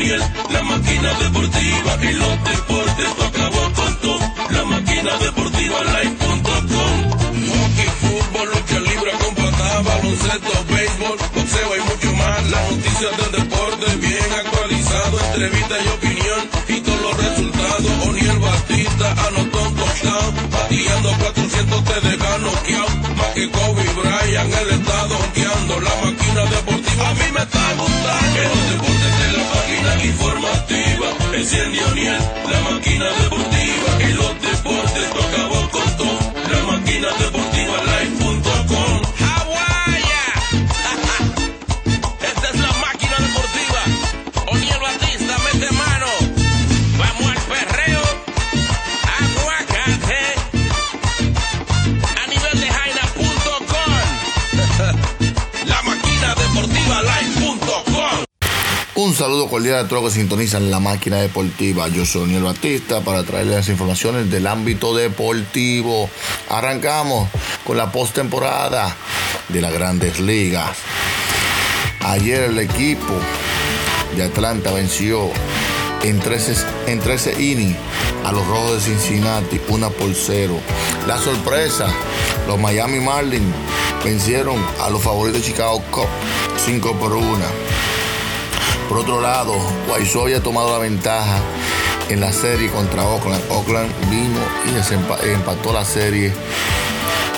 La máquina deportiva y los deportes acabó con todo. La máquina deportiva live.com. Hockey, fútbol, lucha libre con baloncesto, béisbol, boxeo y mucho más. Las noticias del deporte bien actualizado, entrevista y opinión y todos los resultados. O'Neill Batista anotó un touchdown, bateando 400 te deja noqueado. Más que Kobe Bryant, el estado honkeando la máquina deportiva. A mí me está gustando. Informativa. Enciende O'Neill, la máquina deportiva. Y los deportes saludo cordial a todos los que sintonizan la máquina deportiva. Yo soy Daniel Batista para traerles las informaciones del ámbito deportivo. Arrancamos con la postemporada de las grandes ligas. Ayer el equipo de Atlanta venció en 13, en 13 innings a los Rojos de Cincinnati, una por cero. La sorpresa, los Miami Marlins vencieron a los favoritos de Chicago Cubs 5 por 1. Por otro lado, Guaysó ha tomado la ventaja en la serie contra Oakland. Oakland vino y empató la serie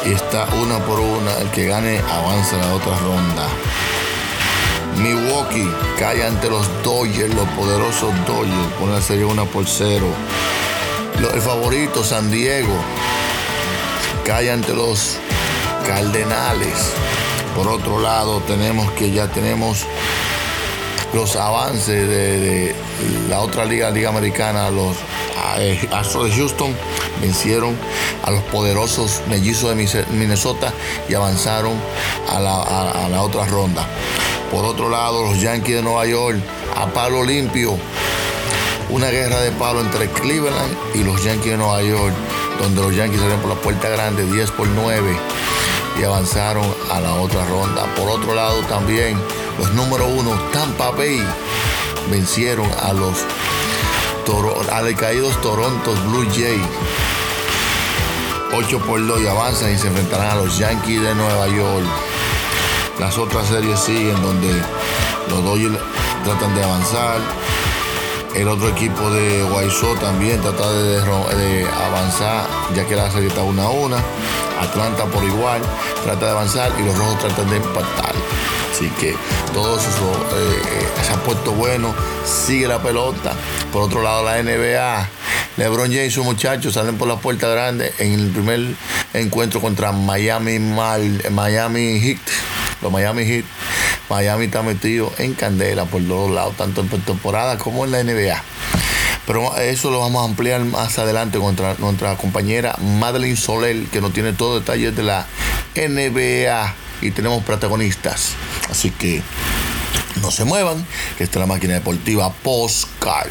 y está una por una. El que gane avanza a la otra ronda. Milwaukee cae ante los Dodgers, los poderosos Dodgers, pone la serie 1 por 0. Lo- El favorito San Diego cae ante los Cardenales. Por otro lado, tenemos que ya tenemos los avances de, la otra liga, Liga Americana, los eh, Astros de Houston vencieron a los poderosos mellizos de Minnesota y avanzaron a la, a- a la otra ronda. Por otro lado, los Yankees de Nueva York a palo limpio. Una guerra de palo entre Cleveland y los Yankees de Nueva York, donde los Yankees salieron por la puerta grande 10 por 9 y avanzaron a la otra ronda. Por otro lado también los número uno Tampa Bay vencieron a los Toro, a decaídos Toronto Blue Jays 8 por 2 y avanzan y se enfrentarán a los Yankees de Nueva York. Las otras series siguen donde los Dodgers tratan de avanzar. El otro equipo de Guaysó también trata de, de avanzar, ya que la serie está 1 a 1. Atlanta por igual trata de avanzar y los rojos tratan de empatar. Así que todo eso eh, eh, se ha puesto bueno. Sigue la pelota. Por otro lado, la NBA. LeBron James y sus muchachos salen por la puerta grande en el primer encuentro contra Miami, Mal- Miami Heat. Los Miami Heat. Miami está metido en candela por todos lados, tanto en temporada como en la NBA. Pero eso lo vamos a ampliar más adelante contra nuestra compañera Madeline Soler, que nos tiene todos detalles de la NBA y tenemos protagonistas. Así que no se muevan, que esta es la máquina deportiva Postcard.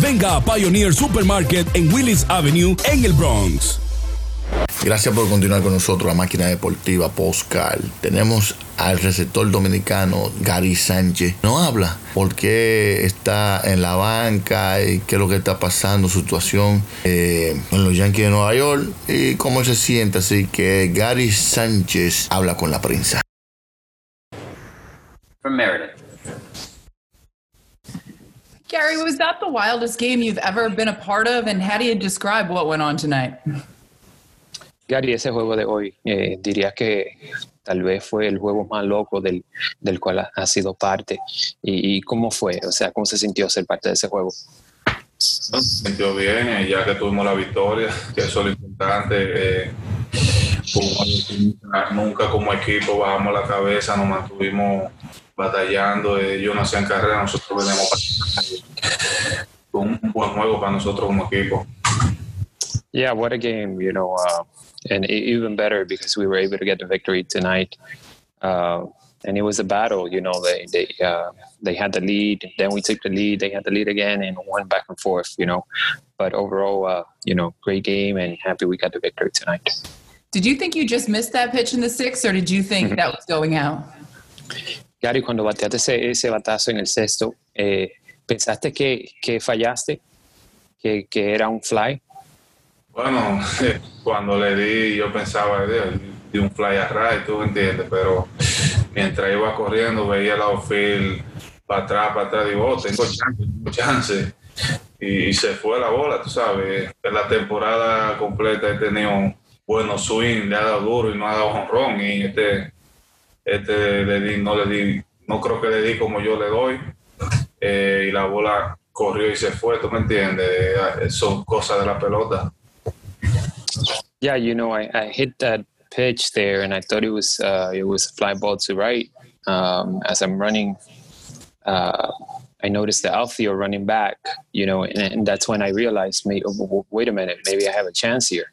venga a Pioneer Supermarket en Willis Avenue en el Bronx. Gracias por continuar con nosotros, la máquina deportiva Postcard. Tenemos al receptor dominicano Gary Sánchez. No habla por qué está en la banca y qué es lo que está pasando, su situación eh, en los Yankees de Nueva York y cómo se siente. Así que Gary Sánchez habla con la prensa. from Gary, was that the wildest game you've ever been a part of? And how do you describe what went on tonight? Gary, ese juego de hoy, eh, diría que tal vez fue el juego más loco del, del cual ha, ha sido parte. Y, y cómo fue? O sea, ¿cómo se sintió ser parte de ese juego? Se sintió bien, eh, ya que tuvimos la victoria, que eso es lo importante. eh, nunca como equipo bajamos la cabeza, nos mantuvimos batallando. Ellos no hacían carrera, nosotros venimos un, un buen juego para nosotros como equipo. Yeah, what a game, you know, uh, and even better because we were able to get the victory tonight. Uh, and it was a battle, you know. They they uh, they had the lead, then we took the lead. They had the lead again, and went back and forth, you know. But overall, uh, you know, great game, and happy we got the victory tonight. Did you think you just missed that pitch in the sixth, or did you think that was going out? Gary, cuando bateaste ese, ese batazo en el sexto, eh, ¿pensaste que, que fallaste? ¿Que, ¿Que era un fly? Bueno, cuando le di, yo pensaba de, de un fly a right, tú entiendes, pero mientras iba corriendo veía el outfield para atrás, para atrás, digo, oh, tengo chance, tengo chance. Y, se fue la bola, tú sabes. En la temporada completa he tenido buenos swing, le ha dado duro y no ha dado honrón. Y este, este no le di, no creo que le di como yo le doy. Eh, y la bola corrió y se fue, ¿tú me entiendes? Eh, son cosas de la pelota. Yeah, you know, I, I hit that pitch there, and I thought it was uh, it was a fly ball to right. Um, as I'm running, uh, I noticed the outfield running back, you know, and, and that's when I realized, wait a minute, maybe I have a chance here,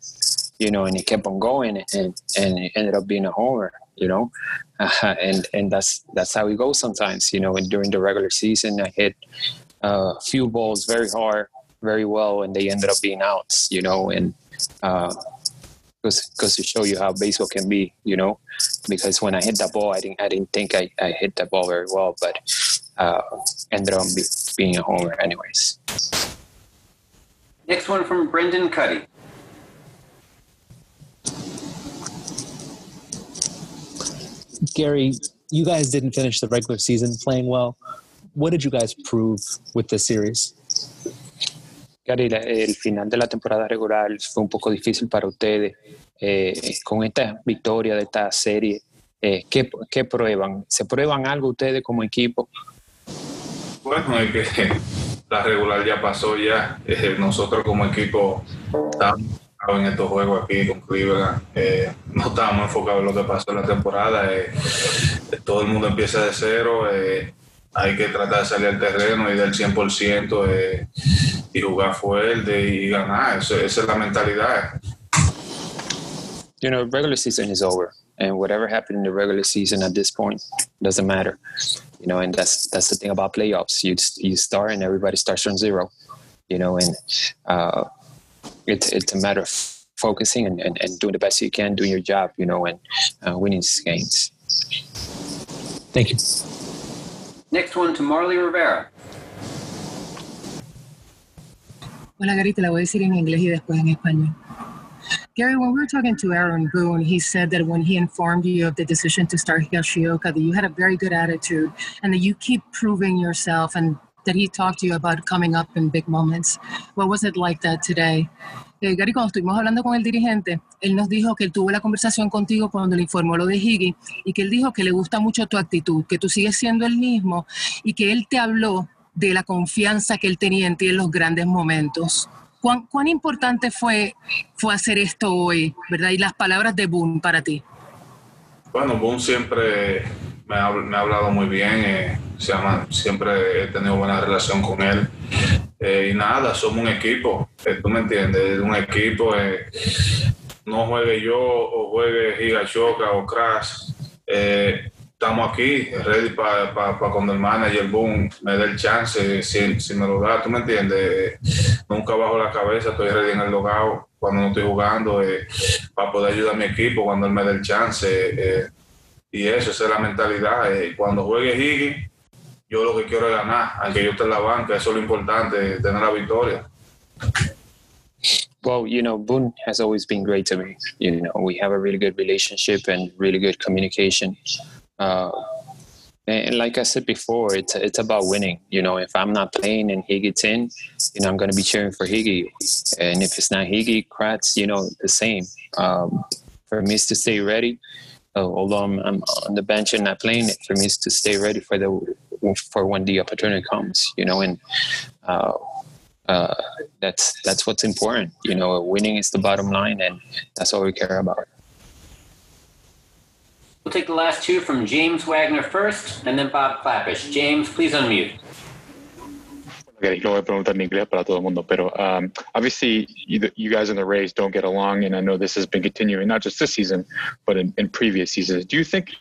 you know, and he kept on going, and and it ended up being a homer, you know, uh, and and that's that's how it goes sometimes, you know. And during the regular season, I hit uh, a few balls very hard, very well, and they ended up being outs, you know, and uh, because to show you how baseball can be, you know. Because when I hit that ball, I didn't I didn't think I, I hit that ball very well, but uh, ended up be, being a homer anyways. Next one from Brendan Kuty. Gary, you guys didn't finish the regular season playing well. What did you guys prove with this series? Gary, el final de la temporada regular fue un poco difícil para ustedes. Eh, con esta victoria de esta serie, eh, ¿qué, ¿qué, prueban? ¿Se prueban algo ustedes como equipo? Bueno, es que la regular ya pasó ya. Eh, nosotros como equipo estamos en estos juegos aquí con Cleveland. Eh, no estábamos enfocados en lo que pasó en la temporada. Eh, todo el mundo empieza de cero. hay que tratar de salir al terreno y del 100% y jugar fuerte y ganar. Eso, esa es la mentalidad. You know, regular season is over, and whatever happened in the regular season at this point doesn't matter. You know, and that's that's the thing about playoffs. You you start and everybody starts from zero. You know, and uh, it's it's a matter of focusing and, and, and doing the best you can, doing your job. You know, and uh, winning these games. Thank you. Next one to Marly Rivera. Hola Gary, te la voy a decir en inglés y después en español. Gary, when we were talking to Aaron Boone, he said that when he informed you of the decision to start Higashioka, that you had a very good attitude and that you keep proving yourself and that he talked to you about coming up in big moments. What was it like that today? Eh, Gary, cuando estuvimos hablando con el dirigente, él nos dijo que él tuvo la conversación contigo cuando le informó lo de Higgy y que él dijo que le gusta mucho tu actitud, que tú sigues siendo el mismo y que él te habló de la confianza que él tenía en ti en los grandes momentos. ¿Cuán, cuán importante fue, fue hacer esto hoy, verdad? Y las palabras de Boone para ti. Bueno, Boone siempre me ha, me ha hablado muy bien, eh, se llama, siempre he tenido buena relación con él. Eh, y nada, somos un equipo, eh, tú me entiendes, un equipo, no juegue yo o juegue Giga Choca o Crash estamos aquí, ready para cuando el manager boom me dé el chance, si, si, me lo da, tú me entiendes, nunca bajo la cabeza, estoy ready en el logado cuando no estoy jugando, eh, para poder ayudar a mi equipo cuando él me dé el chance, eh, y eso, esa es la mentalidad, eh, cuando juegue Higgy, yo lo que quiero es ganar, aunque yo esté en la banca, eso es lo importante, tener la victoria. Well, you know, Boone has always been great to me. You know, we have a really good relationship and really good communication. Uh, and like I said before, it's it's about winning. You know, if I'm not playing and he gets in, you know, I'm going to be cheering for Higgy. And if it's not Higgy, Kratz, you know, the same. Um, for me, to stay ready. Uh, although I'm, I'm, on the bench and not playing, it for me is to stay ready for the for when the opportunity comes. You know, and uh, uh, that's that's what's important. You know, winning is the bottom line, and that's all we care about. We'll take the last two from James Wagner first, and then Bob Klapisch. James, please unmute. Okay, lo voy a preguntar en inglés para todo el mundo, pero um, obviously you, you, guys in the Rays don't get along, and I know this has been continuing not just this season, but in, in previous seasons. Do you think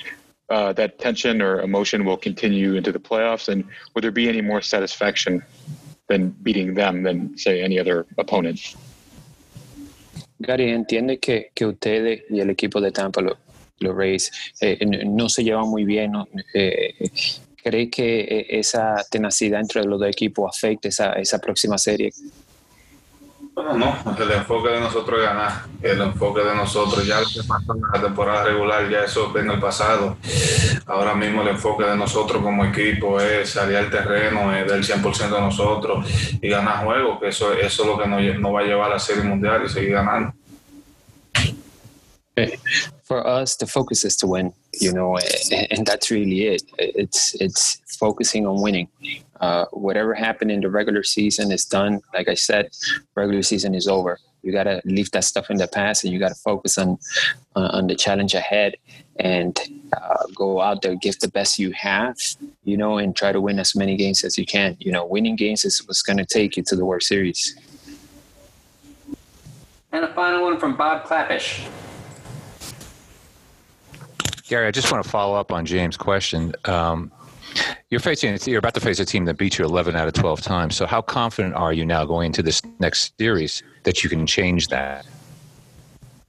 uh, that tension or emotion will continue into the playoffs, and would there be any more satisfaction than beating them than say any other opponent? Gary, entiende que, que ustedes y el equipo de Tampa, lo, los Rays, eh, no se llevan muy bien. No, eh, ¿Cree que eh, esa tenacidad entre los dos equipos afecte esa, esa próxima serie? Bueno, no, el enfoque de nosotros es ganar, el enfoque de nosotros, ya lo que pasó en la temporada regular, ya eso en el pasado. Ahora mismo el enfoque de nosotros como equipo es salir al terreno, es del 100% de nosotros y ganar juegos, que eso, eso es lo que nos, nos va a llevar a la Serie Mundial y seguir ganando. For us, the focus is to win, you know, and that's really it. It's it's focusing on winning. Uh, whatever happened in the regular season is done. Like I said, regular season is over. You gotta leave that stuff in the past, and you gotta focus on uh, on the challenge ahead, and uh, go out there, give the best you have, you know, and try to win as many games as you can. You know, winning games is what's gonna take you to the World Series. And a final one from Bob Klapisch. Gary, I just want to follow up on James' question. Um, you're facing you're about to face a team that beat you 11 out of 12 times. So how confident are you now going into this next series that you can change that?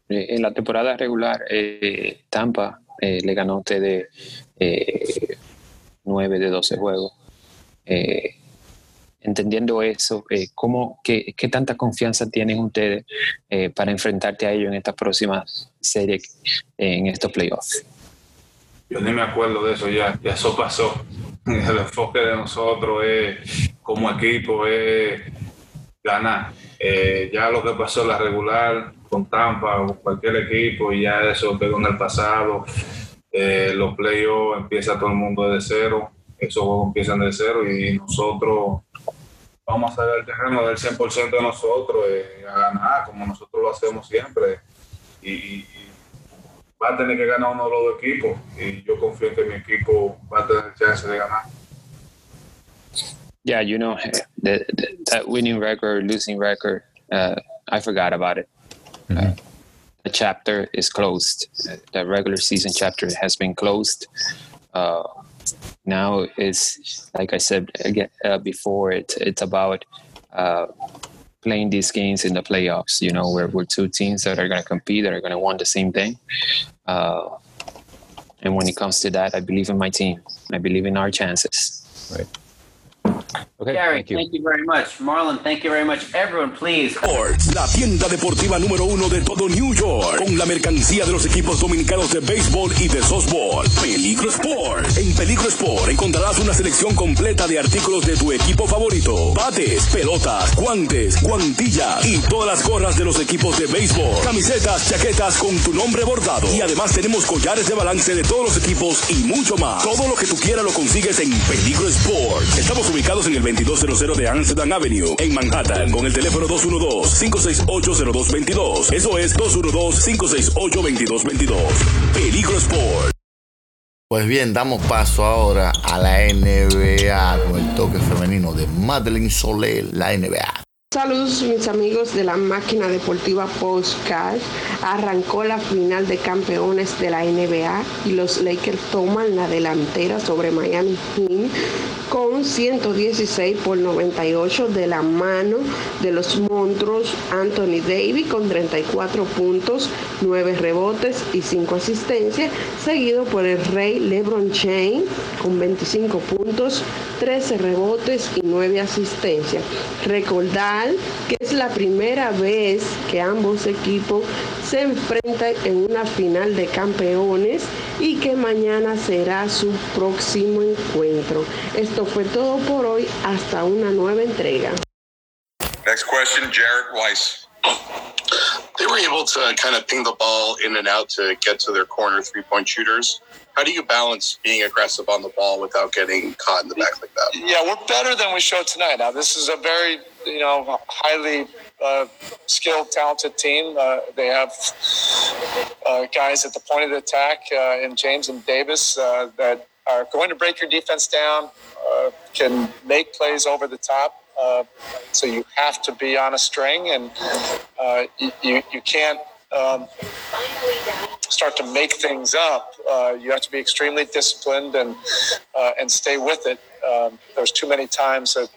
Eh, en la temporada regular, eh, Tampa eh, le ganó a ustedes eh, 9 de 12 juegos. Eh, entendiendo eso, eh, ¿cómo, qué, qué, tanta confianza tienen ustedes para enfrentarte a ellos en estas próximas series, en estos playoffs? Yo ni me acuerdo de eso ya, ya eso pasó. El enfoque de nosotros es, como equipo, es ganar. Eh, ya lo que pasó la regular con Tampa o cualquier equipo, y ya eso quedó en el pasado. Eh, los playoffs empieza todo el mundo desde cero, esos juegos empiezan de cero y nosotros vamos a salir al terreno del 100% de nosotros eh, a ganar, como nosotros lo hacemos siempre. y va a tener que ganar uno de los dos equipos y yo confío en que mi equipo va a tener chance de ganar. Yeah, you know, the, the, that winning record, losing record, uh, I forgot about it. Mm-hmm. Uh, the chapter is closed. The regular season chapter has been closed. Uh, now is, like I said again uh, before, it, it's about uh, playing these games in the playoffs. You know, where we're two teams that are going to compete, that are going to want the same thing. Uh, and when it comes to that, I believe in my team. I believe in our chances. Right. Okay, Gary, thank you. thank you. very much. Marlon, thank you very much. Everyone, please. Sports, la tienda deportiva número uno de todo New York, con la mercancía de los equipos dominicanos de béisbol y de softball. Peligro Sport. En Peligro Sport encontrarás una selección completa de artículos de tu equipo favorito: bates, pelotas, guantes, guantillas y todas las gorras de los equipos de béisbol. Camisetas, chaquetas con tu nombre bordado. Y además tenemos collares de balance de todos los equipos y mucho más. Todo lo que tú quieras lo consigues en Peligro Sport. Estamos ubicados en el 2200 de Amsterdam Avenue, en Manhattan, con el teléfono 212-568-0222. Eso es 212-568-2222. Peligro Sport. Pues bien, damos paso ahora a la NBA con el toque femenino de Madeline Soler, la NBA. Saludos mis amigos de la máquina deportiva Postcard. Arrancó la final de campeones de la NBA y los Lakers toman la delantera sobre Miami Heat con 116 por 98 de la mano de los monstruos Anthony Davis con 34 puntos, 9 rebotes y 5 asistencias, seguido por el rey LeBron James con 25 puntos, 13 rebotes y 9 asistencias. Recordar que es la primera vez que ambos equipos se enfrentan en una final de campeones y que mañana será su próximo encuentro. Esto fue todo por hoy, hasta una nueva entrega. Next question, Jarrett Weiss. They were able to kind of ping the ball in and out to get to their corner three point shooters. How do you balance being aggressive on the ball without getting caught in the back like that? Yeah, we're better than we showed tonight. Now, this is a very, you know, highly uh, skilled, talented team. Uh, they have uh, guys at the point of the attack uh, in James and Davis uh, that are going to break your defense down, uh, can make plays over the top. so you have to be on a string, and you, you can't um, start to make things up, uh, you have to be extremely disciplined and uh, and stay with it. Um, there's too many times that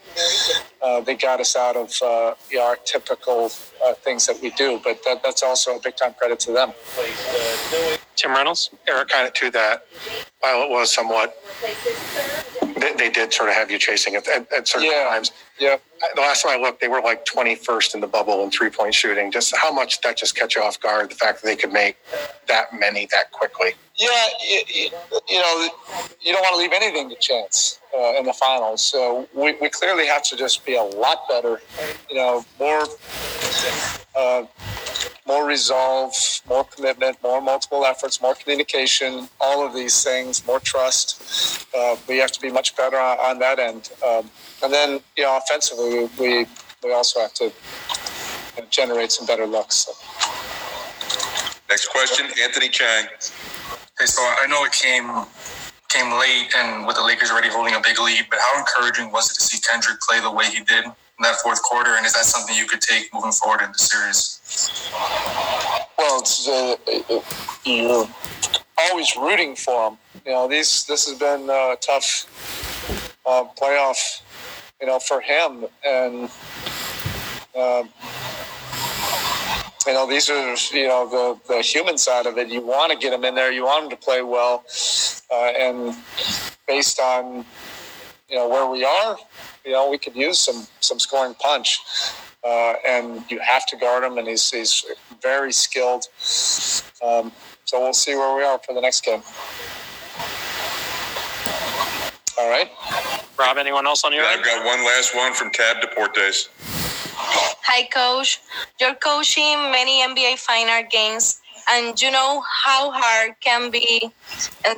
uh, they got us out of uh, you know, our typical uh, things that we do, but that, that's also a big time credit to them. Tim Reynolds, Erik, kind of to that, while it was somewhat, they, they did sort of have you chasing it at, at certain Yeah. times. Yeah. The last time I looked, they were like 21st in the bubble in three point shooting. Just how much that just catch you off guard, the fact that they could make that many that quickly. Yeah, you, you, know, you don't want to leave anything to chance uh, in the finals. So we, we clearly have to just be a lot better, you know, more uh, more resolve, more commitment, more multiple efforts, more communication, all of these things, more trust. Uh, we have to be much better on, on that end. Um, and then, you know, offensively, we, we also have to generate some better looks. So. Next question, Anthony Chiang. So I know it came came late and with the Lakers already holding a big lead, but how encouraging was it to see Kendrick play the way he did in that fourth quarter? And is that something you could take moving forward in the series? Well, it's, uh, you're always rooting for him. You know, these this has been a tough uh, playoff, you know, for him, and um, you know these are you know the the human side of it. You want to get him in there. You want him to play well, uh, and based on you know where we are, you know we could use some some scoring punch. Uh, and you have to guard him, and he's, he's very skilled. Um, so we'll see where we are for the next game. All right. Rob, anyone else on your I've got one last one from Tab Deportes. Hi, coach. You're coaching many NBA final games, and you know how hard can be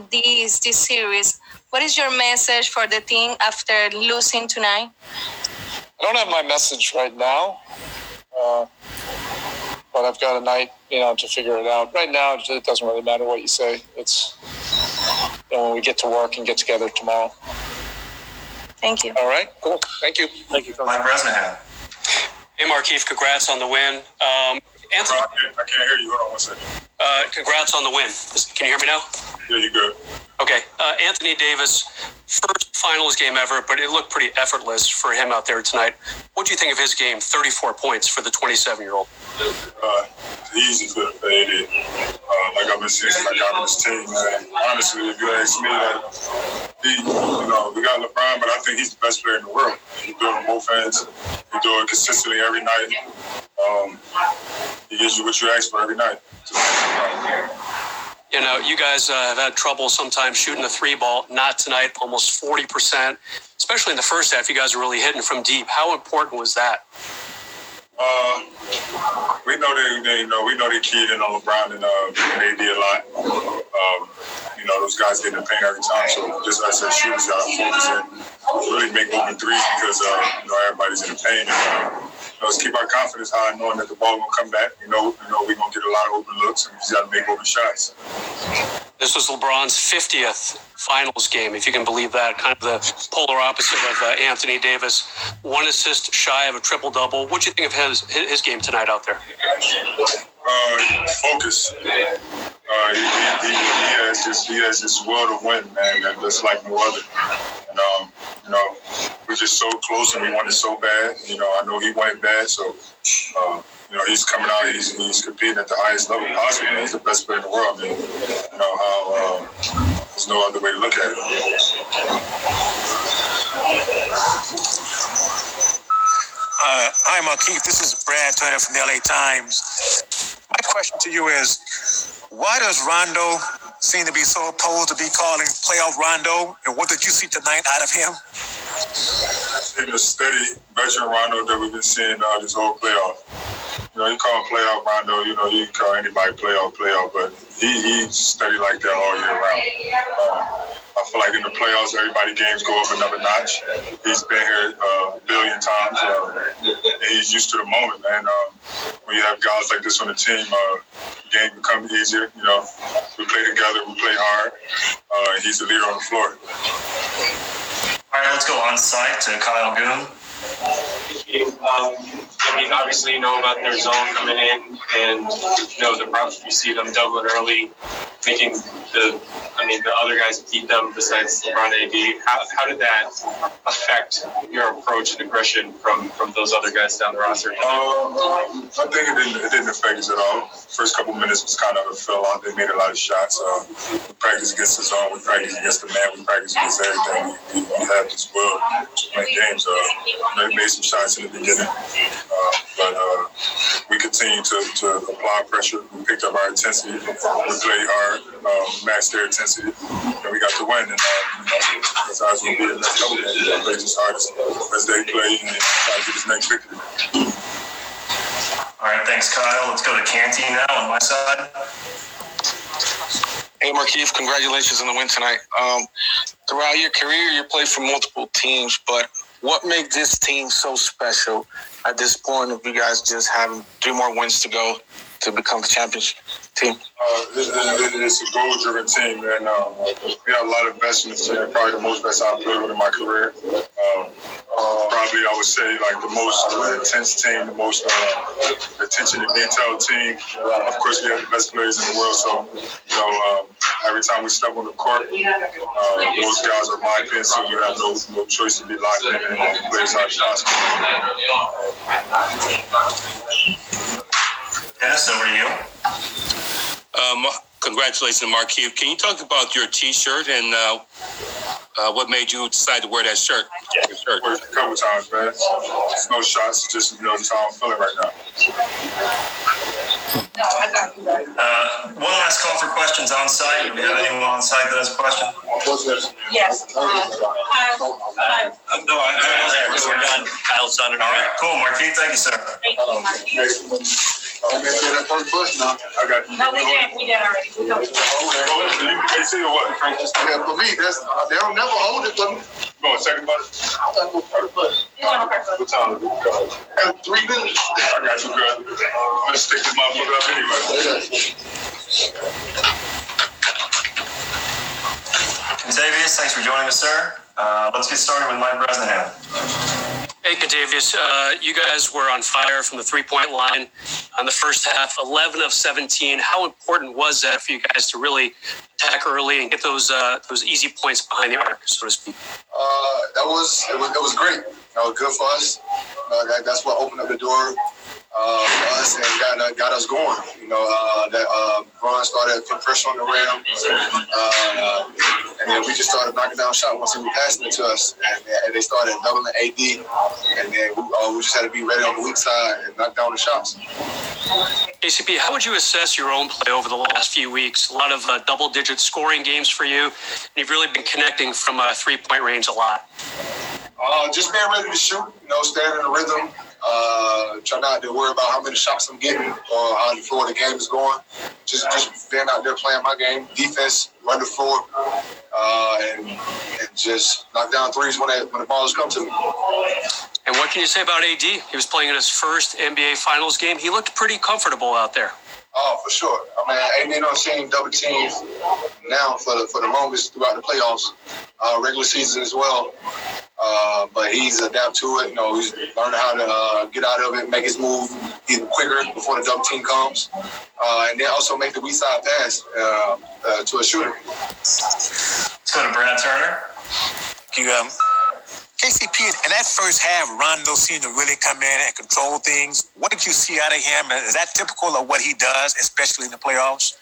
this this series. What is your message for the team after losing tonight? I don't have my message right now, uh, but I've got a night, you know, to figure it out. Right now, it doesn't really matter what you say. It's you know, when we get to work and get together tomorrow. Thank you. All right, cool. Thank you. Thank you. Mike Bresnahan. Hey, Markieff, congrats on the win. Um, Anthony, I can't hear you. Hold on one second. Uh, congrats on the win. Can you hear me now? Yeah, you good. Okay. Uh, Anthony Davis, first finals game ever, but it looked pretty effortless for him out there tonight. What do you think of his game? 34 points for the 27 year old. Uh, easy have played it. Uh, like I've been saying since I got on this team, man. Honestly, if you ask me, that he, you know, we got LeBron, but I think he's the best player in the world. He do it both ends. He do it consistently every night. Um, he gives you what you ask for every night. You know, you guys uh, have had trouble sometimes shooting the three ball. Not tonight, almost 40%. Especially in the first half, you guys are really hitting from deep. How important was that? Uh, we know they, they, you know, we know they keyed in on LeBron and uh, AD a lot. Um, you know, those guys get in the paint every time. So just us as shooters got to focus in, really make open threes because uh, you know everybody's in the paint. And, uh, know, let's keep our confidence high, knowing that the ball gonna come back. You know, you know we're gonna get a lot of open looks, and we just got to make open shots. This was LeBron's 50th finals game, if you can believe that. Kind of the polar opposite of uh, Anthony Davis. One assist shy of a triple double. What do you think of his his game tonight out there? Uh, focus. Uh, he, he, he, he has this he has this will to win, man, that's like no other. And um, you know, we're just so close and we want it so bad. You know, I know he wanted bad, so uh, you know he's coming out, he's he's competing at the highest level possible. He's the best player in the world. You know how uh, there's no other way to look at it. Uh, hi, Markieff. This is Brad Turner from the LA Times. My question to you is why does Rondo seem to be so opposed to be calling playoff Rondo? And what did you see tonight out of him? In the steady veteran Rondo that we've been seeing uh, this whole playoff. You know, you call him playoff Rondo. You know, you can call anybody playoff playoff, but he he's steady like that all year round. Um, I feel like in the playoffs, everybody games go up another notch. He's been here uh, a billion times. Uh, and he's used to the moment, man. Um, when you have guys like this on the team, uh, the game becomes easier. You know, we play together, we play hard. Uh, he's the leader on the floor. Right, let's go on site to Kyle Goon. Um, I mean, obviously, you know about their zone coming in, and you know the routes you see them doubling early, making the, I mean, the other guys beat them besides LeBron AD. How, how did that affect your approach and aggression from from those other guys down the roster? Um, I think it didn't, it didn't affect us at all. First couple minutes was kind of a fill out. They made a lot of shots. Uh, we practiced against the zone. We practice against the man. We practice against everything. We, we, have as well to win games. Uh, they made some shots in the beginning, uh, but uh, we continue to, to apply pressure. We picked up our intensity. We played hard, um, matched their intensity, and we got the win. And uh, you know, that's how it's going to be the next couple games. We're play just hard as, as they play and try to get this next victory. All right, thanks, Kyle. Let's go to Canty now on my side. Hey, Markieff, congratulations on the win tonight. Um, throughout your career, you played for multiple teams, but what made this team so special at this point of you guys just having three more wins to go to become the championship team? Uh, this, this is a goal-driven team, and um, we have a lot of best in. Probably the most best I've played with in my career. Um, uh, probably I would say like the most intense team, the most uh, attention to detail team. Uh, of course, we have the best players in the world, so you know um, every time we step on the court, uh, those guys are locked in, so you have no, no choice to be locked in and play as hard as possible. Dennis, over to you. Um, congratulations, Markieff. Can you talk about your T-shirt and uh, uh, what made you decide to wear that shirt? Your shirt. Worked a couple times, man. It's no shots, just you know, that's how I'm feeling right now. Uh, one last call for questions on site. Do we have anyone on site that has a question? Yes. No, I, I was there. We're done. Kyle's done it. All right, cool. Markieff, thank you, sir. Thank you, Markieff. I'm gonna say that first question now. I got you. No, we did, we did already. We know. They say what? Yeah, for me, that's they don't never hold it for me. You second button? I'm gonna go first button. What time is it? At three minutes. I got you, girl. I'm gonna stick this motherfucker up anyway. Kentavious, thanks for joining us, sir. Uh, let's get started with Mike Bresnahan. Hey, Kentavious, uh, you guys were on fire from the three point line on the first half, 11 of 17. How important was that for you guys to really attack early and get those uh, those easy points behind the arc, so to speak? Uh, that was it, was it was great. Good for us. That, that's what opened up the door uh, for us and got uh, got us going. You know, uh, that uh, Bron started putting pressure on the rim, uh, and then we just started knocking down shots once they were passing it to us, and, and they started doubling AD, and then we, uh, we just had to be ready on the weak side and knock down the shots. KCP, how would you assess your own play over the last few weeks? A lot of uh, double digit scoring games for you, and you've really been connecting from uh, three point range a lot. Uh, just being ready to shoot, you know, staying in the rhythm. Uh, try not to worry about how many shots I'm getting or how the floor the game is going. Just just being out there playing my game, defense, run the floor, uh, and, and just knock down threes when, they, when the balls come to me. And what can you say about AD? He was playing in his first NBA Finals game. He looked pretty comfortable out there. Oh, for sure. I mean, ain't no seeing double teams now for the for the longest throughout the playoffs, uh, regular season as well. Uh, but he's adapt to it. You know, he's learning how to uh, get out of it, make his move even quicker before the double team comes, uh, and then also make the weak side pass uh, uh, to a shooter. Let's go to Brad Turner. You, um, KCP, in that first half, Rondo seemed to really come in and control things. What did you see out of him? Is that typical of what he does, especially in the playoffs?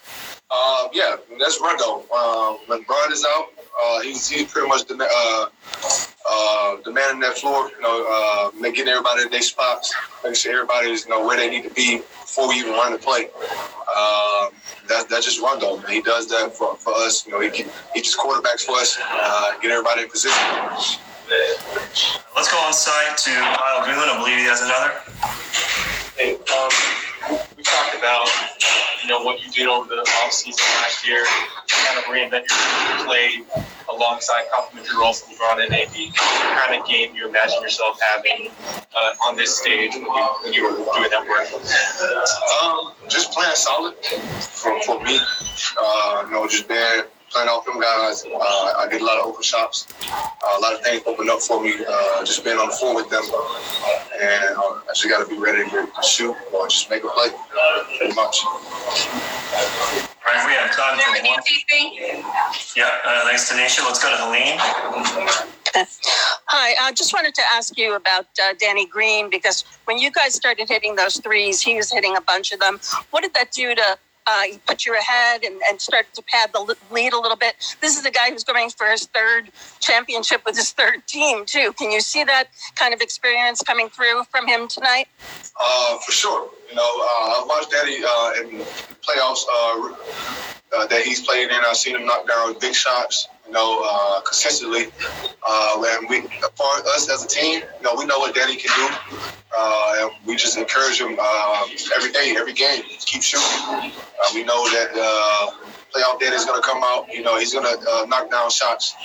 Uh, yeah, that's Rondo. Uh, when Bron is out, uh, he's, he's pretty much the uh, uh, demanding that floor. You know, uh, making everybody in their spots, making sure everybody's you know where they need to be before we even run the play. Um, that, that's just Rondo. Man. He does that for, for us. You know, he he just quarterbacks for us, uh, get everybody in position. Let's go on site to Kyle Goon. I believe he has another. Hey, um, we talked about you know what you did over the offseason last year, kind of reinvent your play alongside complementary roles from LeBron and AD. What kind of game you imagine yourself having uh, on this stage when you, when you were doing that work? Um, just playing solid for, for me. Uh, you know, just being playing off them guys. Uh, I get a lot of open shots. Uh, a lot of things open up for me. Uh, just being on the floor with them, and uh, I just got to be ready to shoot or just make a play. Pretty much. All right, we have time for one. Yeah, uh, thanks, Tanisha. Let's go to Helene. Hi, I just wanted to ask you about uh, Danny Green because when you guys started hitting those threes, he was hitting a bunch of them. What did that do to uh, put you ahead and, and started to pad the lead a little bit? This is a guy who's going for his third championship with his third team, too. Can you see that kind of experience coming through from him tonight? Uh, for sure. You know, uh, I watched Danny uh, in playoffs uh, uh, that he's played in. I've seen him knock down big shots you know, uh, consistently. Uh, when we, for us as a team, you know, we know what Danny can do. Uh, and we just encourage him uh, every day, every game, keep shooting. Uh, we know that uh, playoff Danny is going to come out. You know, he's going to uh, knock down shots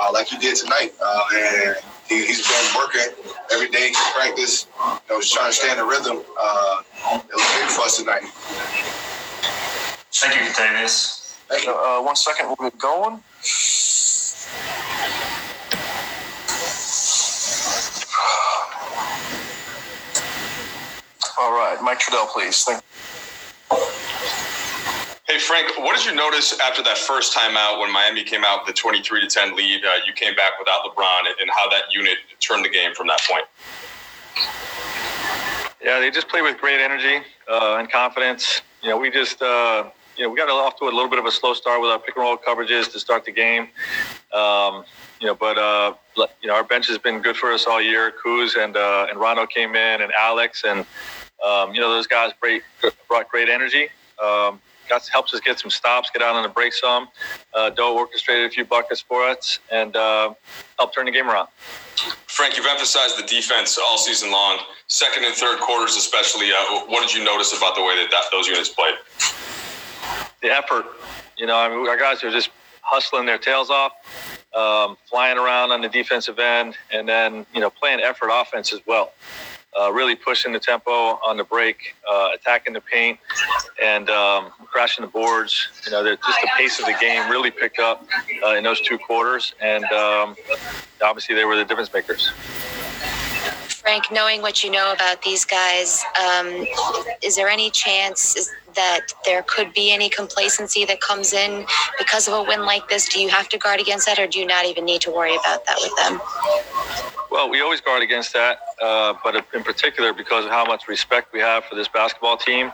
uh, like he did tonight. Uh, and he, he's been working every day practice. You know, just trying to stay in the rhythm. Uh, it was big for us tonight. Thank you, Davis. Thank you. Uh, one second, we'll get going. All right, Mike Trudell, please. Thank Hey Frank, what did you notice after that first timeout when Miami came out with the 23 to 10 lead? Uh, you came back without LeBron, and how that unit turned the game from that point. Yeah, they just played with great energy uh, and confidence. You know, we just uh, you know we got off to a little bit of a slow start with our pick and roll coverages to start the game. Um, you know, but uh, you know our bench has been good for us all year. Kuz and uh, and Rondo came in, and Alex, and um, you know those guys great, brought great energy. Um, got helps us get some stops, get out on the break some. Uh, Doe orchestrated a few buckets for us, and uh, helped turn the game around. Frank, you've emphasized the defense all season long. Second and third quarters, especially. Uh, what did you notice about the way that, that those units played? The effort. You know, I mean, our guys are just hustling their tails off, um, flying around on the defensive end, and then you know playing effort offense as well. Uh, really pushing the tempo on the break, uh, attacking the paint, and um, crashing the boards. You know, just the pace of the game really picked up uh, in those two quarters, and um, obviously they were the difference makers. Frank, knowing what you know about these guys, um, is there any chance that there could be any complacency that comes in because of a win like this? Do you have to guard against that, or do you not even need to worry about that with them? Well, we always guard against that, uh, but in particular because of how much respect we have for this basketball team.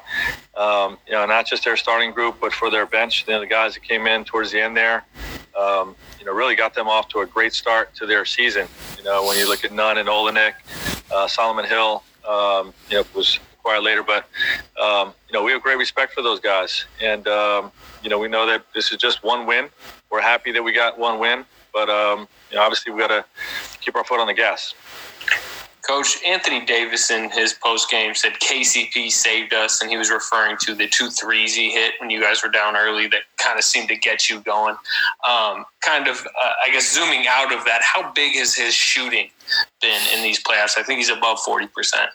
Um, you know, not just their starting group, but for their bench. You know, the guys that came in towards the end there. Um, you know, really got them off to a great start to their season. You know, when you look at Nunn and Olynyk, uh, Solomon Hill, um, you know, was acquired later, but um, you know, we have great respect for those guys, and um, you know, we know that this is just one win. We're happy that we got one win, but um, you know, obviously we got to keep our foot on the gas. Coach Anthony Davis in his post game said KCP saved us, and he was referring to the two threes he hit when you guys were down early that kind of seemed to get you going. Um, kind of, uh, I guess, zooming out of that, how big has his shooting been in these playoffs? I think he's above forty percent.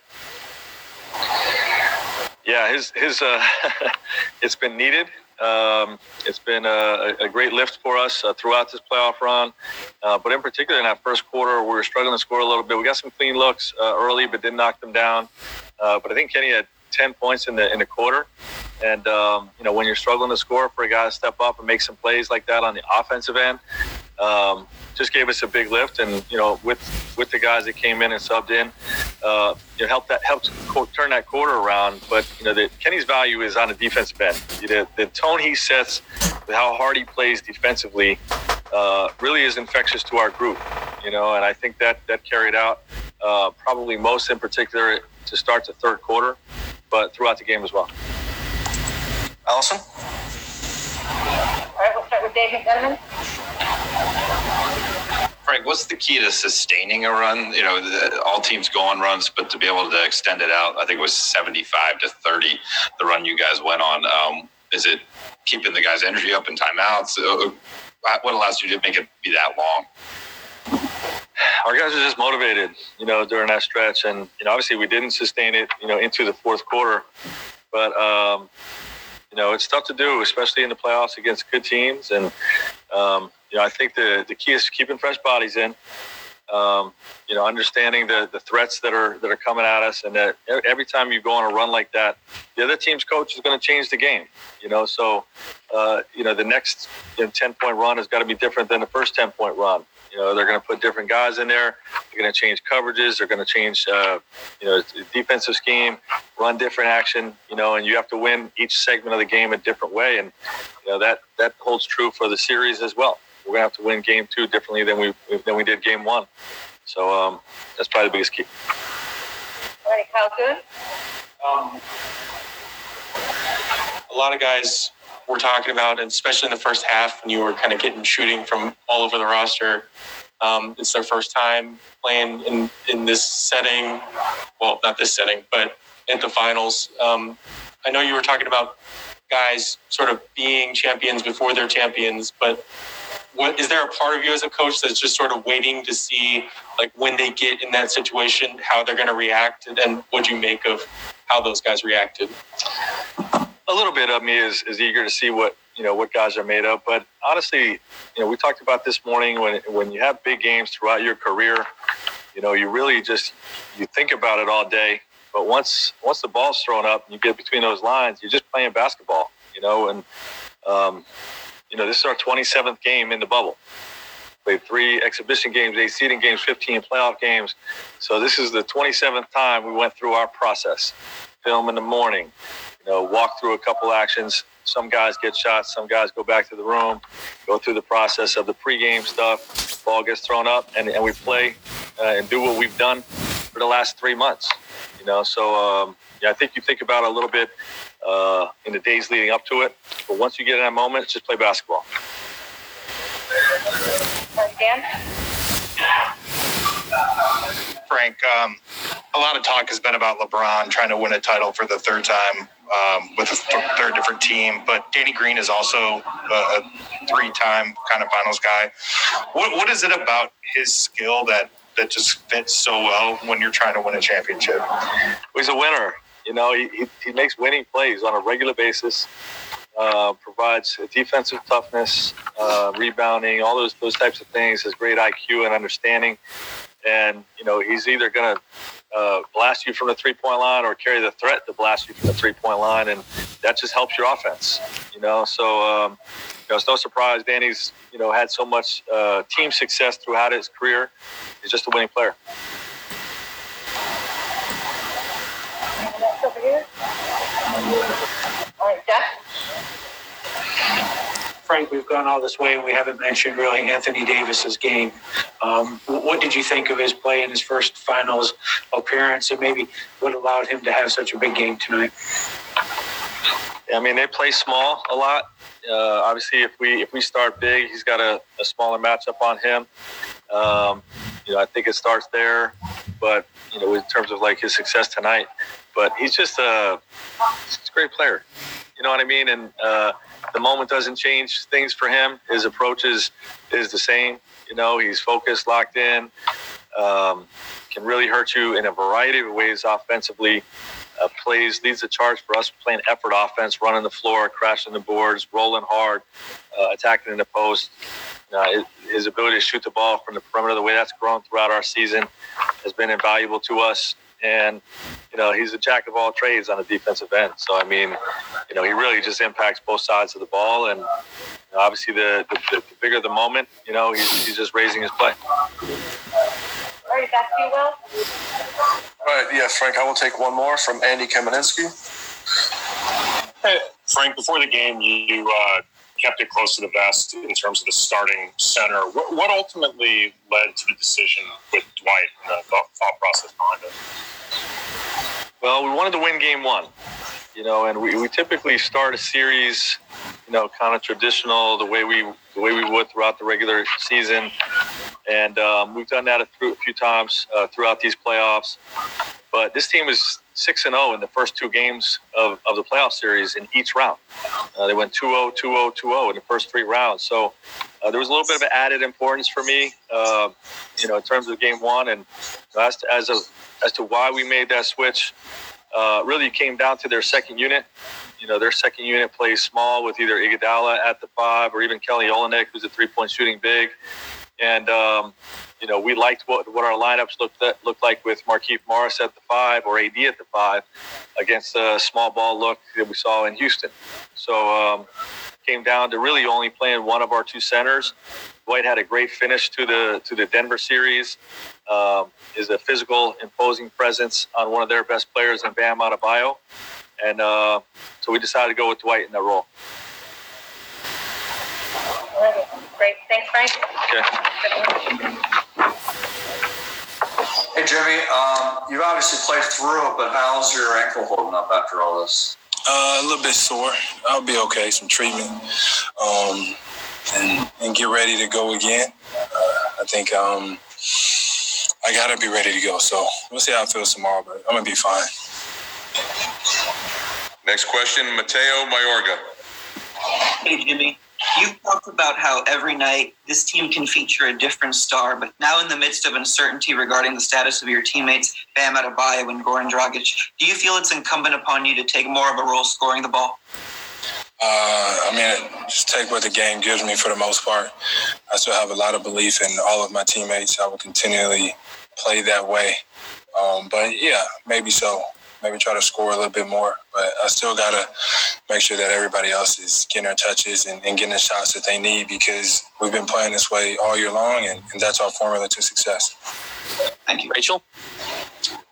Yeah, his his uh, it's been needed. Um, it's been a, a, great lift for us uh, throughout this playoff run, uh, but in particular in that first quarter, we were struggling to score a little bit. We got some clean looks uh, early, but didn't knock them down. Uh, but I think Kenny had 10 points in the in the quarter, and um, you know when you're struggling to score for a guy to step up and make some plays like that on the offensive end, um, just gave us a big lift. And you know with with the guys that came in and subbed in, uh, you know, helped that helped turn that quarter around. But you know, the, Kenny's value is on the defensive end. The, the tone he sets, how hard he plays defensively, uh, really is infectious to our group. You know, and I think that that carried out uh, probably most in particular to start the third quarter, but throughout the game as well. Allison. All right, we'll start with Dave McDonough. Frank, what's the key to sustaining a run? You know, the, all teams go on runs, but to be able to extend it out, I think it was 75 to 30, the run you guys went on. Um, is it keeping the guys' energy up in timeouts? Uh, what allows you to make it be that long? Our guys are just motivated, you know, during that stretch, and you know, obviously we didn't sustain it, you know, into the fourth quarter, but um, you know, it's tough to do, especially in the playoffs against good teams, and um, you know, I think the the key is keeping fresh bodies in. Um, you know, understanding the the threats that are that are coming at us, and that every time you go on a run like that, the other team's coach is going to change the game. You know, so uh, you know the next you know, ten point run has got to be different than the first ten point run. You know, they're going to put different guys in there. They're going to change coverages. They're going to change, uh, you know, defensive scheme, run different action. You know, and you have to win each segment of the game a different way. And you know that that holds true for the series as well we're gonna have to win game two differently than we than we did game one. So um, that's probably the biggest key. All right, how good? Um, a lot of guys were talking about, and especially in the first half, when you were kind of getting shooting from all over the roster. Um, it's their first time playing in, in this setting. Well, not this setting, but at the finals. Um, I know you were talking about guys sort of being champions before they're champions, but what is there a part of you as a coach that's just sort of waiting to see like when they get in that situation how they're going to react? And what do you make of how those guys reacted? A little bit of me is, is eager to see what you know what guys are made of. But honestly you know we talked about this morning when when you have big games throughout your career you know you really just you think about it all day. But once once the ball's thrown up and you get between those lines you're just playing basketball you know and um, you know, this is our 27th game in the bubble. Played three exhibition games, eight seeding games, 15 playoff games. So this is the 27th time we went through our process. Film in the morning, you know, walk through a couple actions. Some guys get shots, some guys go back to the room, go through the process of the pregame stuff. Ball gets thrown up, and, and we play uh, and do what we've done for the last three months. You know, so um, yeah, I think you think about a little bit uh, in the days leading up to it. But once you get in that moment, just play basketball. Dan? Frank, um, a lot of talk has been about LeBron trying to win a title for the third time um, with a th- third different team, but Danny Green is also a, a three-time kind of finals guy. What, what is it about his skill that that just fits so well when you're trying to win a championship? He's a winner. You know, he, he, he makes winning plays on a regular basis. Uh, provides defensive toughness, uh, rebounding, all those those types of things. Has great IQ and understanding, and you know he's either going to uh, blast you from the three point line or carry the threat to blast you from the three point line, and that just helps your offense. You know, so um, you know it's no surprise Danny's you know had so much uh, team success throughout his career. He's just a winning player. over here. All right, Jeff. Frank, we've gone all this way and we haven't mentioned really Anthony Davis's game. Um, what did you think of his play in his first finals appearance and maybe what allowed him to have such a big game tonight? I mean, they play small a lot. Uh, obviously, if we if we start big, he's got a, a smaller matchup on him. Um, you know, I think it starts there. But you know, in terms of like his success tonight, but he's just a, he's a great player. You know what I mean? And uh, the moment doesn't change things for him. His approach is, is the same. You know, he's focused, locked in, um, can really hurt you in a variety of ways offensively. Uh, plays leads the charge for us playing effort offense, running the floor, crashing the boards, rolling hard, uh, attacking in the post. Uh, his ability to shoot the ball from the perimeter, the way that's grown throughout our season, has been invaluable to us and you know he's a jack of all trades on the defensive end. So I mean, you know, he really just impacts both sides of the ball, and you know, obviously the, the, the bigger the moment, you know, he's, he's just raising his play. All right, back to you, Will. All right, yeah, Frank, I will take one more from Andy Kamenetzky. Hey, Frank, before the game, you uh, kept it close to the vest in terms of the starting center. What, what ultimately led to the decision with The thought, process behind it? Well, we wanted to win game one, you know, and we, we typically start a series, you know, kind of traditional, the way we the way we would throughout the regular season, and um, we've done that a, a few times uh, throughout these playoffs. But this team is six and zero in the first two games of, of the playoff series in each round. Uh, they went 2-0, 2-0, 2-0 in the first three rounds. So uh, there was a little bit of added importance for me, uh, you know, in terms of game one, and as to, as, as to why we made that switch. Uh, really came down to their second unit. You know, their second unit plays small with either Iguodala at the five or even Kelly Olynyk, who's a three-point shooting big. And um, you know, we liked what, what our lineups looked looked like with Markieff Morris at the five or AD at the five against the small ball look that we saw in Houston. So um, came down to really only playing one of our two centers. Dwight had a great finish to the to the Denver series. Um, is a physical, imposing presence on one of their best players in Bam Adebayo, and uh, so we decided to go with Dwight in that role. Great. Thanks, Frank. Okay. Hey, Jimmy, um, you've obviously played through it, but how's your ankle holding up after all this? Uh, a little bit sore. I'll be okay. Some treatment, um, and, and get ready to go again. Uh, I think um, I gotta be ready to go. So we'll see how it feels tomorrow, but I'm gonna be fine. Next question, Mateo Mayorga. Hey, Jimmy. You talked about how every night this team can feature a different star, but now in the midst of uncertainty regarding the status of your teammates, Bam Adebayo and Goran Dragic, do you feel it's incumbent upon you to take more of a role scoring the ball? Uh, I mean, just take what the game gives me for the most part. I still have a lot of belief in all of my teammates. I will continually play that way. Um, but yeah, maybe so maybe try to score a little bit more. But I still got to make sure that everybody else is getting their touches and, and, getting the shots that they need because we've been playing this way all year long, and, and that's our formula to success. Thank you. Rachel?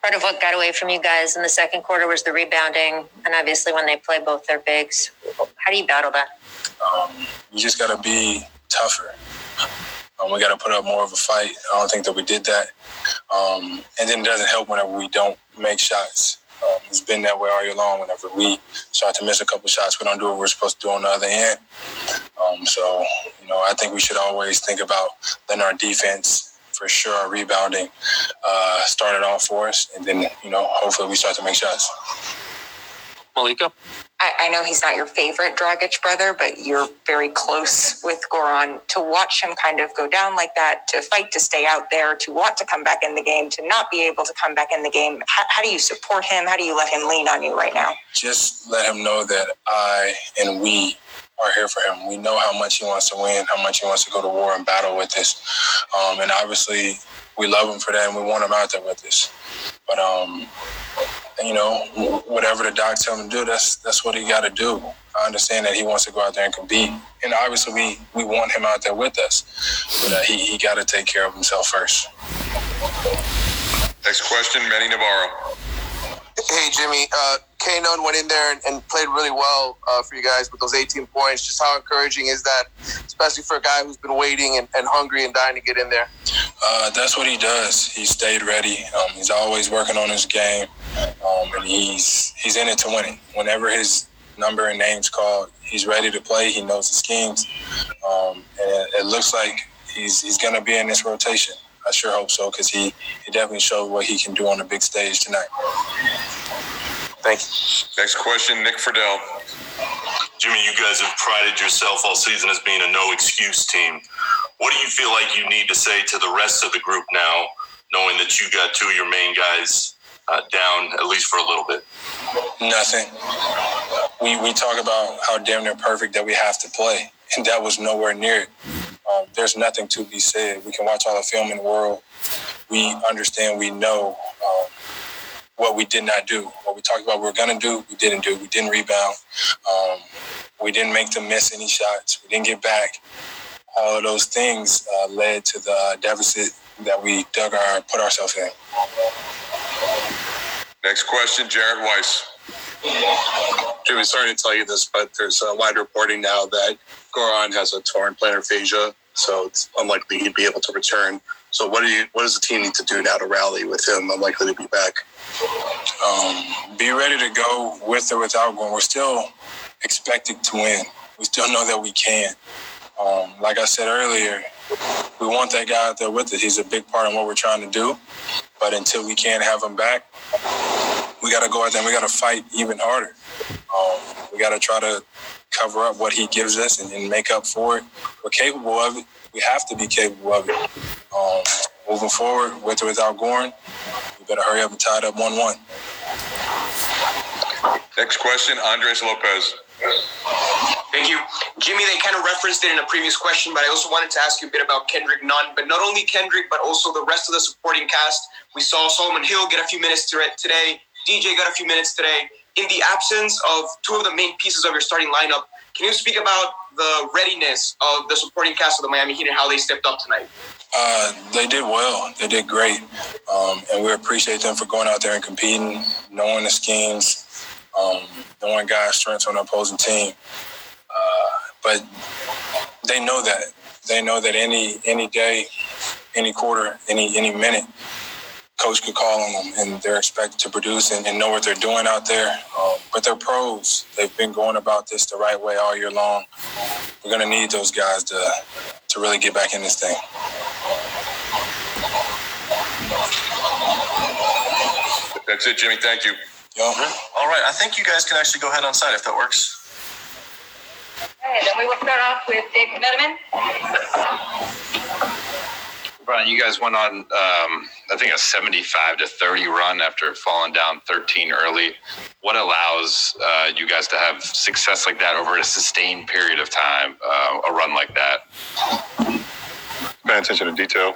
Part of what got away from you guys in the second quarter was the rebounding, and obviously when they play both their bigs. How do you battle that? Um, you just got to be tougher. Um, we got to put up more of a fight. I don't think that we did that. Um, and then it doesn't help whenever we don't make shots. It's been that way all year long. Whenever we start to miss a couple shots, we don't do what we're supposed to do on the other end. Um, so, you know, I think we should always think about letting our defense, for sure, our rebounding, uh, start it off for us, and then, you know, hopefully we start to make shots. Malika? I, I, know he's not your favorite Dragic brother, but you're very close with Goran. To watch him kind of go down like that, to fight to stay out there, to want to come back in the game, to not be able to come back in the game, how, how do you support him? How do you let him lean on you right now? Just let him know that I and we are here for him. We know how much he wants to win, how much he wants to go to war and battle with us. Um, and obviously, we love him for that and we want him out there with us. But um, you know, whatever the doc tell him to do, that's that's what he got to do. I understand that he wants to go out there and compete, and obviously we we want him out there with us, but uh, he he got to take care of himself first. Next question, Manny Navarro. Hey Jimmy, uh, Kanon went in there and, and played really well uh, for you guys with those 18 points. Just how encouraging is that, especially for a guy who's been waiting and, and hungry and dying to get in there? Uh, that's what he does. He stayed ready. Um, he's always working on his game, um, and he's he's in it to win it. Whenever his number and name's called, he's ready to play. He knows the schemes, um, and it, it looks like he's he's going to be in this rotation. I sure hope so because he, he definitely showed what he can do on the big stage tonight. Thank you. Next question, Nick Friedell. Jimmy, you guys have prided yourself all season as being a no excuse team. What do you feel like you need to say to the rest of the group now, knowing that you got two of your main guys uh, down at least for a little bit? Nothing. We we talk about how damn near perfect that we have to play, and that was nowhere near it. Um, there's nothing to be said. We can watch all the film in the world. We understand. We know um, what we did not do. What we talked about we were gonna do, we didn't do. We didn't rebound. Um, we didn't make them miss any shots. We didn't get back. All of those things uh, led to the deficit that we dug our put ourselves in. Next question, Jared Weiss. Jimmy, sorry to tell you this, but there's a wide reporting now that Goran has a torn plantar fascia, so it's unlikely he'd be able to return. So, what do you? What does the team need to do now to rally with him unlikely to be back? Um, be ready to go with or without Goran. We're still expected to win. we still know that we can. Um, like I said earlier, we want that guy out there with us. He's a big part in what we're trying to do. But until we can't have him back, we got to go out there and we got to fight even harder. Um, we got to try to cover up what he gives us and, and, make up for it. We're capable of it. We have to be capable of it. Um, moving forward, with or without Goran, we better hurry up and tie it up 1 1. Next question, Andres Lopez. Thank you. Jimmy, they kind of referenced it in a previous question, but I also wanted to ask you a bit about Kendrick Nunn. But not only Kendrick, but also the rest of the supporting cast. We saw Solomon Hill get a few minutes today. DJ got a few minutes today. In the absence of two of the main pieces of your starting lineup, can you speak about the readiness of the supporting cast of the Miami Heat and how they stepped up tonight? Uh, they did well. They did great. Um, and we appreciate them for going out there and competing, knowing the schemes, um, knowing guys' strengths on the opposing team. Uh, but they know that. They know that any any day, any quarter, any any minute, coach could call on them, and they're expected to produce and, and know what they're doing out there. Um, but they're pros. They've been going about this the right way all year long. We're going to need those guys to to really get back in this thing. That's it, Jimmy. Thank you. All right. I think you guys can actually go ahead on site if that works. Okay, then we will start off with Dave Letterman. Brian, you guys went on, um, I think, a 75 to 30 run after falling down 13 early. What allows uh, you guys to have success like that over a sustained period of time, uh, a run like that? Paying attention to detail.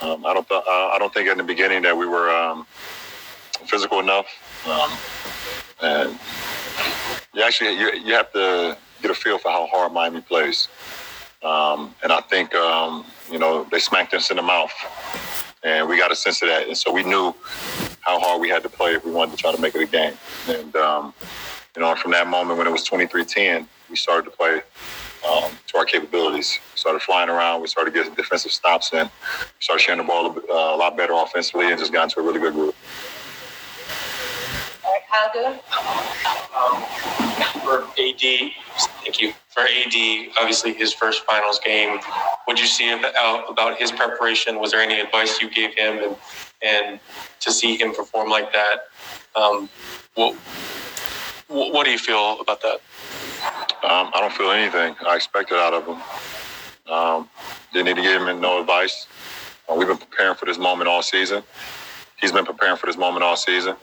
Um, I don't. Th- uh, I don't think in the beginning that we were um, physical enough. Um, and you actually you, you have to get a feel for how hard Miami plays. Um, and I think um, you know they smacked us in the mouth, and we got a sense of that. And so we knew how hard we had to play if we wanted to try to make it a game. And um, you know, from that moment when it was 23-10, we started to play um, to our capabilities. We started flying around. We started getting defensive stops in. We started sharing the ball a, uh, a lot better offensively, and just got into a really good group. All right, Kyle for AD, thank you. For AD, obviously his first finals game. What did you see about, about his preparation? Was there any advice you gave him, and and to see him perform like that? Um, what what do you feel about that? Um, I don't feel anything. I expect it out of him. Um, didn't need to give him no advice. Uh, we've been preparing for this moment all season. He's been preparing for this moment all season,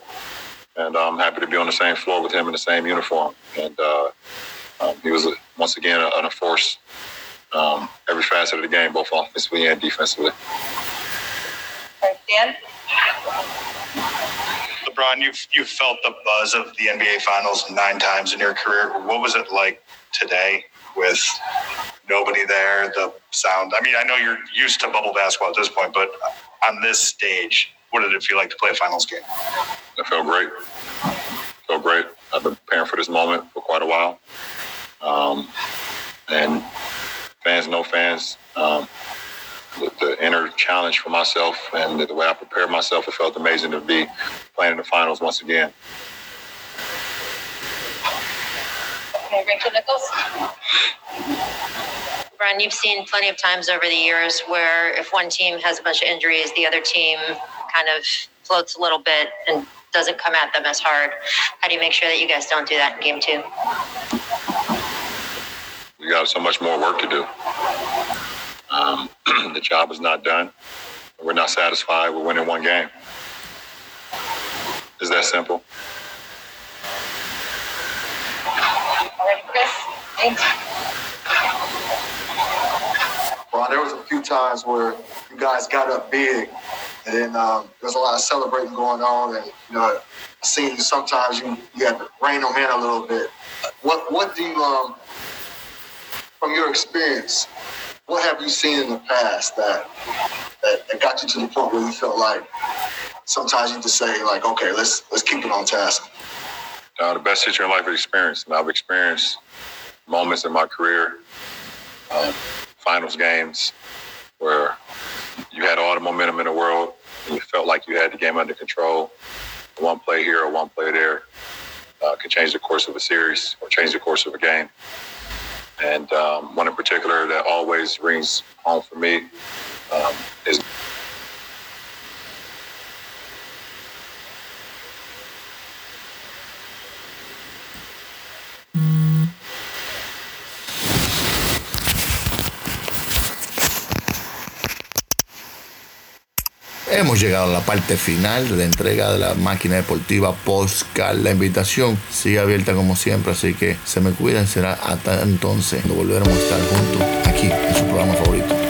and I'm happy to be on the same floor with him in the same uniform. And uh, um, he was once again a, a force um, every facet of the game, both offensively and defensively. All right, Dan. LeBron, you've you've felt the buzz of the NBA Finals nine times in your career. What was it like today with nobody there? The sound. I mean, I know you're used to bubble basketball at this point, but on this stage, what did it feel like to play a finals game? It felt great. It felt great. I've been preparing for this moment for quite a while, um, and fans, no fans. Um, the, the, inner challenge for myself and the, the way I prepared myself, it felt amazing to be playing in the finals once again. Okay, Rachel Nichols. Brian, you've seen plenty of times over the years where if one team has a bunch of injuries, the other team kind of floats a little bit and doesn't come at them as hard. How do you make sure that you guys don't do that in game two? We got so much more work to do. Um, the job is not done. We're not satisfied We're winning one game. Is that simple? All right, Chris. Thanks. Well, there was a few times where you guys got up big, and then um, there was a lot of celebrating going on, and you know, seems sometimes you you had to rein them in a little bit. What what do you um from your experience? What have you seen in the past that, that that got you to the point where you felt like sometimes you just say like, okay, let's let's keep it on task. Uh, the best teacher in life is experience, and I've experienced moments in my career, um, finals games, where you had all the momentum in the world, and you felt like you had the game under control. One play here or one play there, uh, can change the course of a series or change the course of a game. And um, one in particular that always rings home for me um, is Hemos llegado a la parte final de la entrega de la máquina deportiva Postcard. La invitación sigue abierta como siempre, así que se me cuidan. Será hasta entonces cuando volveremos a estar juntos aquí en su programa favorito.